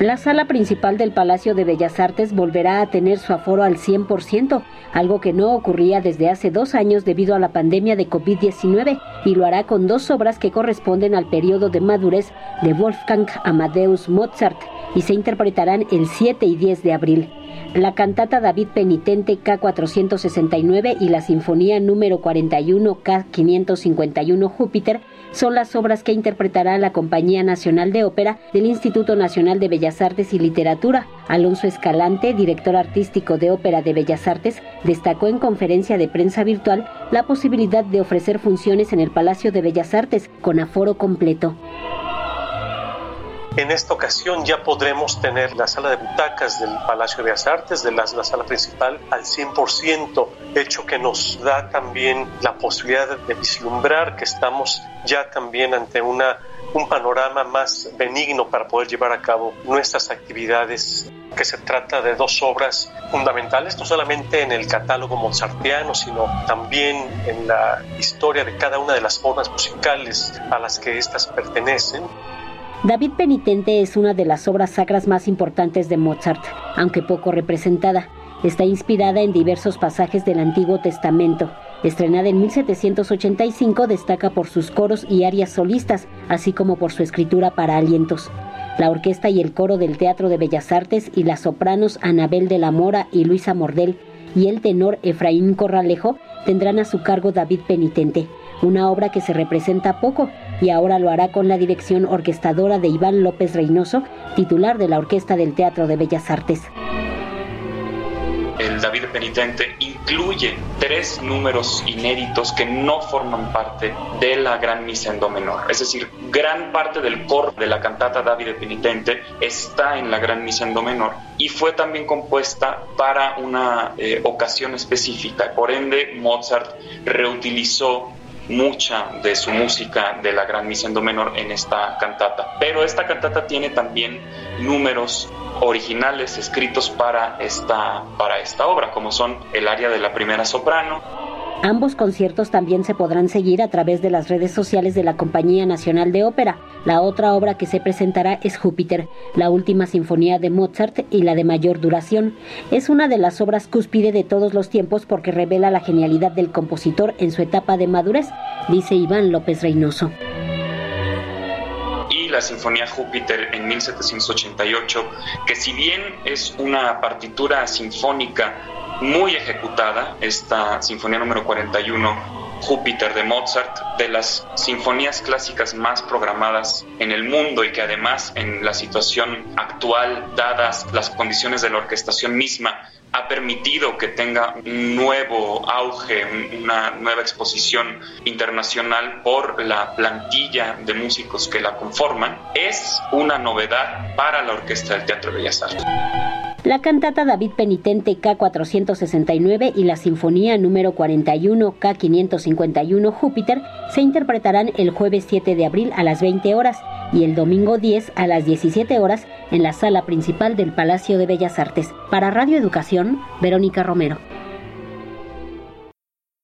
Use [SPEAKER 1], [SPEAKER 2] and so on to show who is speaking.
[SPEAKER 1] La sala principal del Palacio de Bellas Artes volverá a tener su aforo al 100%, algo que no ocurría desde hace dos años debido a la pandemia de COVID-19, y lo hará con dos obras que corresponden al periodo de madurez de Wolfgang Amadeus Mozart y se interpretarán el 7 y 10 de abril. La cantata David Penitente K469 y la Sinfonía número 41 K551 Júpiter son las obras que interpretará la Compañía Nacional de Ópera del Instituto Nacional de Bellas Artes y Literatura. Alonso Escalante, director artístico de Ópera de Bellas Artes, destacó en conferencia de prensa virtual la posibilidad de ofrecer funciones en el Palacio de Bellas Artes con aforo completo.
[SPEAKER 2] En esta ocasión ya podremos tener la sala de butacas del Palacio de las Artes, de la, sala principal, al 100%, hecho que nos da también la posibilidad de vislumbrar que estamos ya también ante una, un panorama más benigno para poder llevar a cabo nuestras actividades que se trata de dos obras fundamentales, no solamente en el catálogo mozartiano, sino también en la historia de cada una de las formas musicales a las que éstas pertenecen.
[SPEAKER 1] David Penitente es una de las obras sacras más importantes de Mozart, aunque poco representada. Está inspirada en diversos pasajes del Antiguo Testamento. Estrenada en 1785, destaca por sus coros y arias solistas, así como por su escritura para alientos. La orquesta y el coro del Teatro de Bellas Artes y las sopranos Anabel de la Mora y Luisa Mordel y el tenor Efraín Corralejo tendrán a su cargo David Penitente, una obra que se representa poco y ahora lo hará con la dirección orquestadora de Iván López Reynoso, titular de la Orquesta del Teatro de Bellas Artes.
[SPEAKER 3] El David Penitente incluye tres números inéditos que no forman parte de la Gran Misa en Do menor. Es decir, gran parte del coro de la cantata David Penitente está en la Gran Misa en Do menor y fue también compuesta para una eh, ocasión específica. Por ende, Mozart reutilizó mucha de su música de la Gran Misa en Do menor en esta cantata. Pero esta cantata tiene también números originales escritos para esta, para esta obra, como son el área de la primera soprano,
[SPEAKER 1] Ambos conciertos también se podrán seguir a través de las redes sociales de la Compañía Nacional de Ópera. La otra obra que se presentará es Júpiter, la última sinfonía de Mozart y la de mayor duración. Es una de las obras cúspide de todos los tiempos porque revela la genialidad del compositor en su etapa de madurez, dice Iván López Reynoso
[SPEAKER 3] y la Sinfonía Júpiter en 1788, que si bien es una partitura sinfónica muy ejecutada, esta Sinfonía número 41, Júpiter de Mozart, de las sinfonías clásicas más programadas en el mundo y que además en la situación actual, dadas las condiciones de la orquestación misma, ha permitido que tenga un nuevo auge, una nueva exposición internacional por la plantilla de músicos que la conforman, es una novedad para la Orquesta del Teatro de Bellas Artes.
[SPEAKER 1] La cantata David Penitente K469 y la Sinfonía número 41 K551 Júpiter se interpretarán el jueves 7 de abril a las 20 horas y el domingo 10 a las 17 horas en la sala principal del Palacio de Bellas Artes. Para Radio Educación, Verónica Romero.